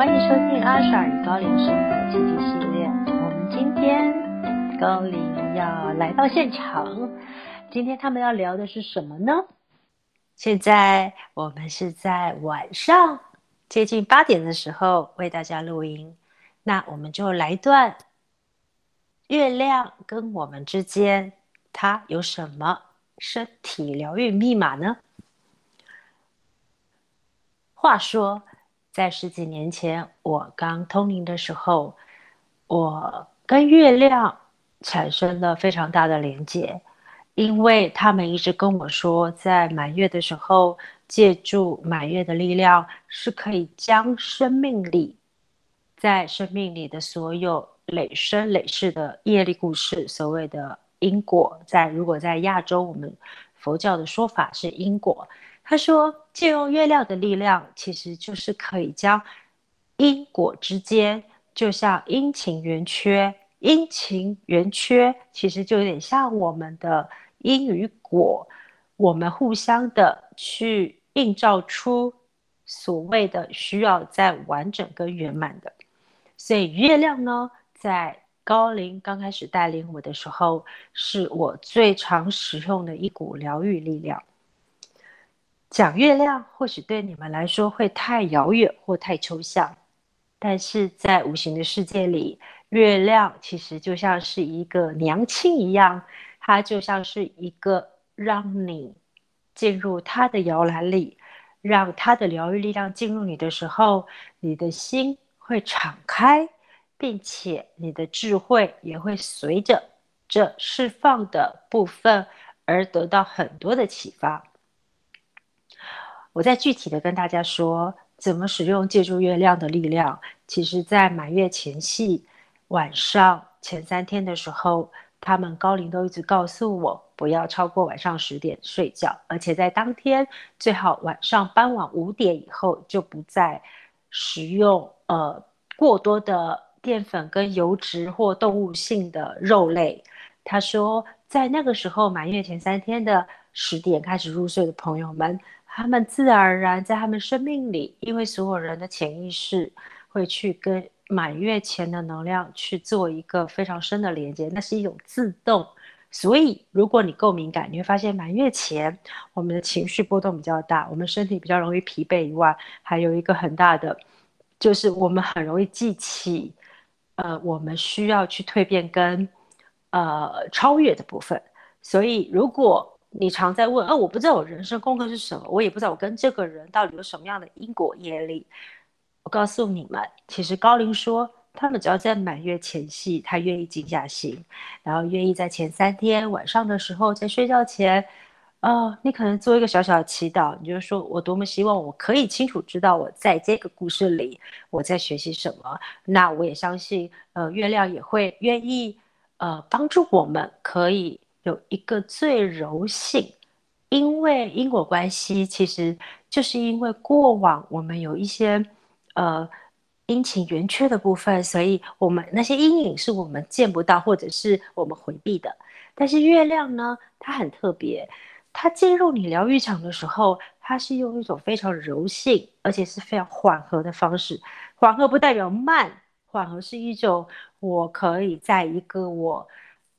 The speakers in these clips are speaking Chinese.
欢迎收听阿莎与高龄生活奇迹系列。我们今天高龄要来到现场，今天他们要聊的是什么呢？现在我们是在晚上接近八点的时候为大家录音，那我们就来段月亮跟我们之间，它有什么身体疗愈密码呢？话说。在十几年前，我刚通灵的时候，我跟月亮产生了非常大的连接，因为他们一直跟我说，在满月的时候，借助满月的力量，是可以将生命里在生命里的所有累生累世的业力故事，所谓的因果，在如果在亚洲，我们佛教的说法是因果。他说：“借用月亮的力量，其实就是可以将因果之间，就像阴晴圆缺，阴晴圆缺其实就有点像我们的因与果，我们互相的去映照出所谓的需要在完整跟圆满的。所以月亮呢，在高龄刚开始带领我的时候，是我最常使用的一股疗愈力量。”讲月亮，或许对你们来说会太遥远或太抽象，但是在无形的世界里，月亮其实就像是一个娘亲一样，它就像是一个让你进入它的摇篮里，让它的疗愈力量进入你的时候，你的心会敞开，并且你的智慧也会随着这释放的部分而得到很多的启发。我再具体的跟大家说，怎么使用借助月亮的力量。其实，在满月前夕晚上前三天的时候，他们高龄都一直告诉我，不要超过晚上十点睡觉，而且在当天最好晚上傍晚五点以后就不再食用呃过多的淀粉跟油脂或动物性的肉类。他说，在那个时候满月前三天的十点开始入睡的朋友们。他们自然而然在他们生命里，因为所有人的潜意识会去跟满月前的能量去做一个非常深的连接，那是一种自动。所以，如果你够敏感，你会发现满月前我们的情绪波动比较大，我们身体比较容易疲惫以外，还有一个很大的，就是我们很容易记起，呃，我们需要去蜕变跟呃超越的部分。所以，如果你常在问，哦，我不知道我人生功课是什么，我也不知道我跟这个人到底有什么样的因果业力。我告诉你们，其实高龄说，他们只要在满月前夕，他愿意静下心，然后愿意在前三天晚上的时候，在睡觉前，哦，你可能做一个小小的祈祷，你就说我多么希望我可以清楚知道我在这个故事里我在学习什么。那我也相信，呃，月亮也会愿意，呃，帮助我们可以。有一个最柔性，因为因果关系，其实就是因为过往我们有一些呃阴晴圆缺的部分，所以我们那些阴影是我们见不到或者是我们回避的。但是月亮呢，它很特别，它进入你疗愈场的时候，它是用一种非常柔性，而且是非常缓和的方式。缓和不代表慢，缓和是一种我可以在一个我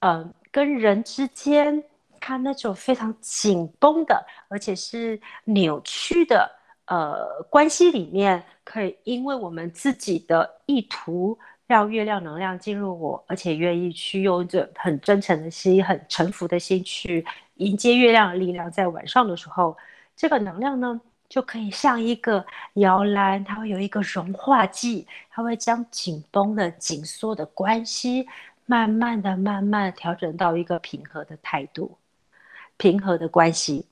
嗯。跟人之间，他那种非常紧绷的，而且是扭曲的，呃，关系里面，可以因为我们自己的意图，让月亮能量进入我，而且愿意去用着很真诚的心、很臣服的心去迎接月亮的力量，在晚上的时候，这个能量呢，就可以像一个摇篮，它会有一个融化剂，它会将紧绷的、紧缩的关系。慢慢的、慢慢调整到一个平和的态度，平和的关系。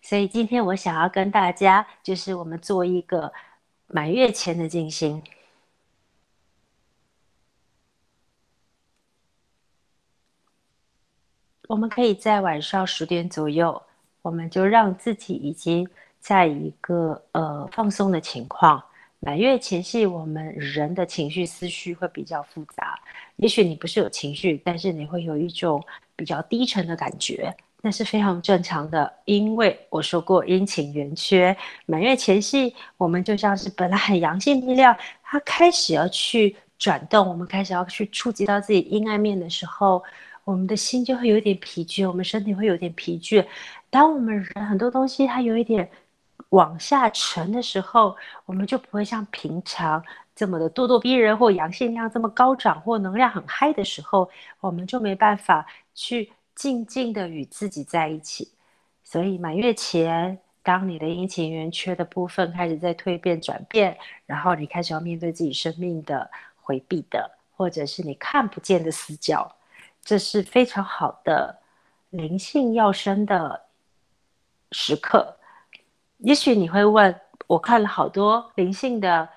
所以今天我想要跟大家，就是我们做一个满月前的静心。我们可以在晚上十点左右，我们就让自己已经在一个呃放松的情况。满月前夕，我们人的情绪思绪会比较复杂。也许你不是有情绪，但是你会有一种比较低沉的感觉。那是非常正常的，因为我说过阴晴圆缺，满月前夕，我们就像是本来很阳性力量，它开始要去转动，我们开始要去触及到自己阴暗面的时候，我们的心就会有点疲倦，我们身体会有点疲倦。当我们人很多东西它有一点往下沉的时候，我们就不会像平常这么的咄咄逼人，或阳性量这么高涨，或能量很嗨的时候，我们就没办法去。静静的与自己在一起，所以满月前，当你的阴晴圆缺的部分开始在蜕变转变，然后你开始要面对自己生命的回避的，或者是你看不见的死角，这是非常好的灵性要生的时刻。也许你会问，我看了好多灵性的。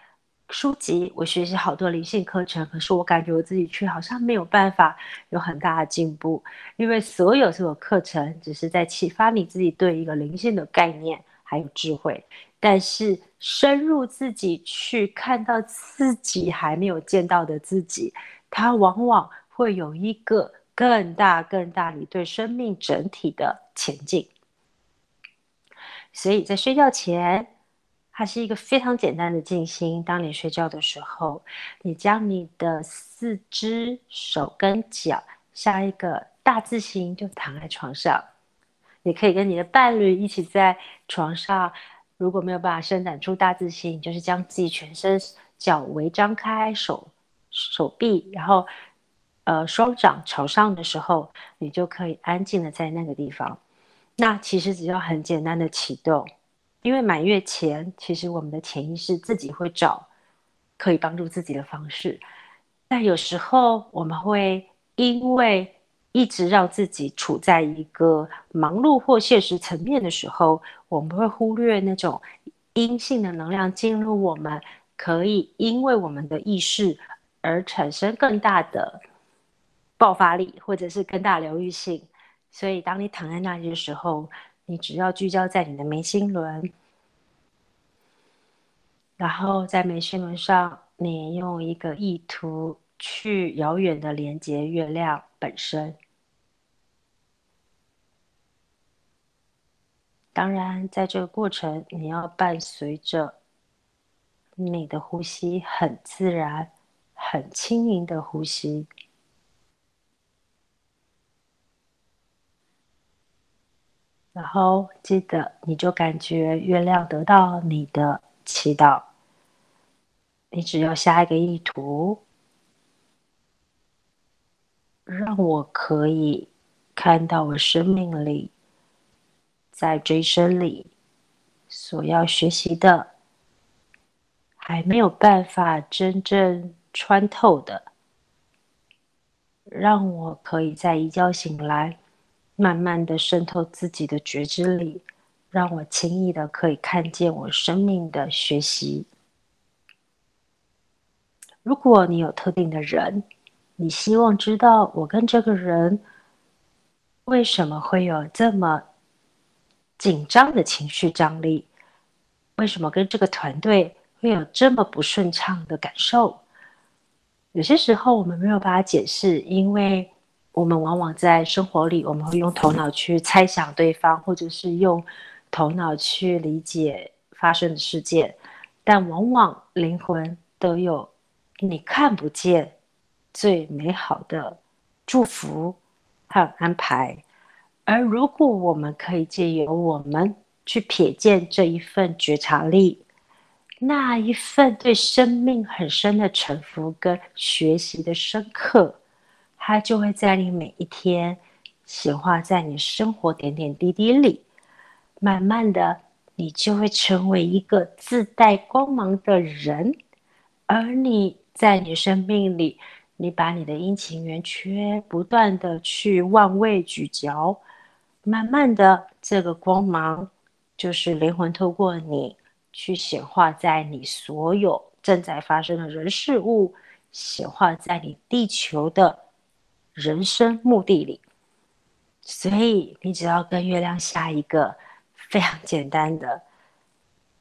书籍，我学习好多灵性课程，可是我感觉我自己却好像没有办法有很大的进步，因为所有所有课程只是在启发你自己对一个灵性的概念还有智慧，但是深入自己去看到自己还没有见到的自己，它往往会有一个更大更大你对生命整体的前进，所以在睡觉前。它是一个非常简单的静心。当你睡觉的时候，你将你的四肢、手跟脚像一个大字形，就躺在床上。你可以跟你的伴侣一起在床上。如果没有办法伸展出大字形，就是将自己全身脚围张开，手手臂，然后呃双掌朝上的时候，你就可以安静的在那个地方。那其实只要很简单的启动。因为满月前，其实我们的潜意识自己会找可以帮助自己的方式，但有时候我们会因为一直让自己处在一个忙碌或现实层面的时候，我们会忽略那种阴性的能量进入我们，可以因为我们的意识而产生更大的爆发力，或者是更大疗愈性。所以，当你躺在那里的时候，你只要聚焦在你的眉心轮，然后在眉心轮上，你用一个意图去遥远的连接月亮本身。当然，在这个过程，你要伴随着你的呼吸，很自然、很轻盈的呼吸。然后记得，你就感觉月亮得到你的祈祷。你只要下一个意图，让我可以看到我生命里，在这一生里所要学习的，还没有办法真正穿透的，让我可以在一觉醒来。慢慢的渗透自己的觉知里，让我轻易的可以看见我生命的学习。如果你有特定的人，你希望知道我跟这个人为什么会有这么紧张的情绪张力，为什么跟这个团队会有这么不顺畅的感受？有些时候我们没有办法解释，因为。我们往往在生活里，我们会用头脑去猜想对方，或者是用头脑去理解发生的事件，但往往灵魂都有你看不见最美好的祝福和安排。而如果我们可以借由我们去瞥见这一份觉察力，那一份对生命很深的沉浮跟学习的深刻。它就会在你每一天显化在你生活点点滴滴里，慢慢的，你就会成为一个自带光芒的人。而你在你生命里，你把你的阴晴圆缺不断的去万位咀嚼，慢慢的，这个光芒就是灵魂透过你去显化在你所有正在发生的人事物，显化在你地球的。人生目的里，所以你只要跟月亮下一个非常简单的，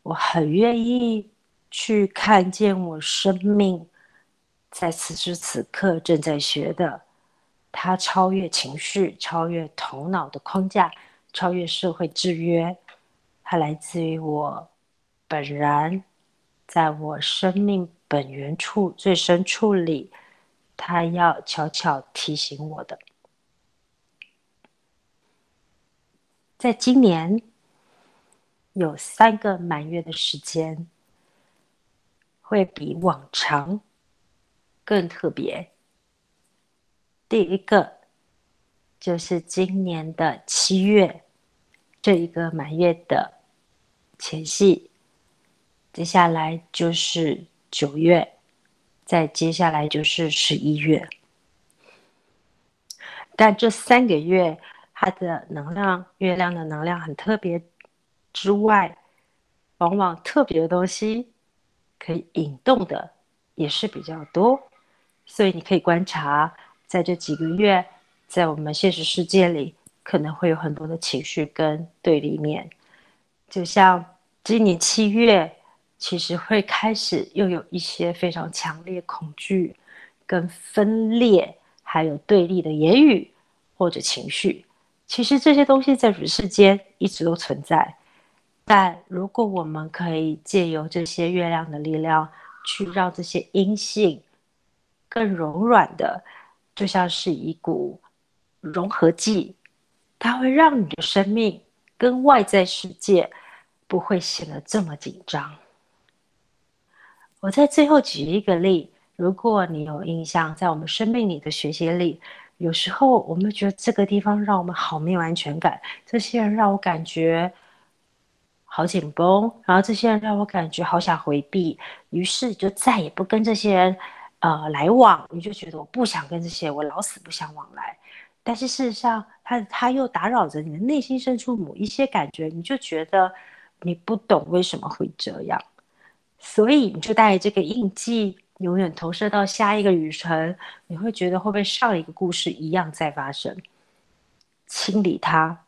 我很愿意去看见我生命在此时此刻正在学的，它超越情绪，超越头脑的框架，超越社会制约。它来自于我本然，在我生命本源处最深处里，他要悄悄提醒我的。在今年有三个满月的时间，会比往常更特别。第一个就是今年的七月这一个满月的前夕，接下来就是九月，再接下来就是十一月。但这三个月。它的能量，月亮的能量很特别之外，往往特别的东西可以引动的也是比较多，所以你可以观察，在这几个月，在我们现实世界里，可能会有很多的情绪跟对立面，就像今年七月，其实会开始又有一些非常强烈恐惧、跟分裂，还有对立的言语或者情绪。其实这些东西在人世间一直都存在，但如果我们可以借由这些月亮的力量，去让这些阴性更柔软的，就像是一股融合剂，它会让你的生命跟外在世界不会显得这么紧张。我在最后举一个例，如果你有印象，在我们生命里的学习里。有时候我们觉得这个地方让我们好没有安全感，这些人让我感觉好紧绷，然后这些人让我感觉好想回避，于是就再也不跟这些人呃来往。你就觉得我不想跟这些，我老死不相往来。但是事实上，他他又打扰着你的内心深处某一些感觉，你就觉得你不懂为什么会这样，所以你就带这个印记。永远投射到下一个旅程，你会觉得会不会上一个故事一样在发生？清理它，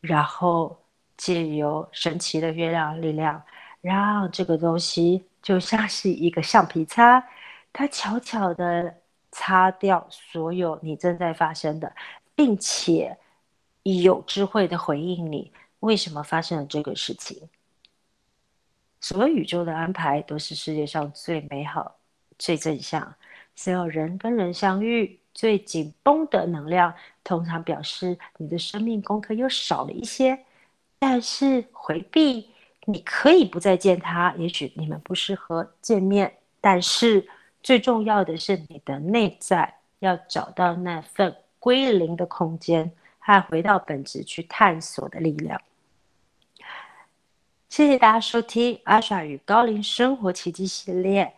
然后借由神奇的月亮力量，让这个东西就像是一个橡皮擦，它悄悄的擦掉所有你正在发生的，并且有智慧的回应你为什么发生了这个事情。所有宇宙的安排都是世界上最美好。最正向，所有人跟人相遇，最紧绷的能量，通常表示你的生命功课又少了一些。但是回避，你可以不再见他，也许你们不适合见面。但是最重要的是，你的内在要找到那份归零的空间，和回到本质去探索的力量。谢谢大家收听阿爽与高龄生活奇迹系列。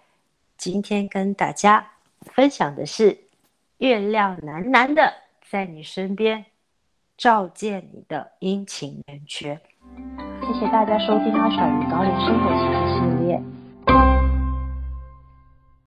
今天跟大家分享的是月亮蓝蓝的在你身边照见你的阴晴圆缺。谢谢大家收听阿爽与高龄生活奇迹系列。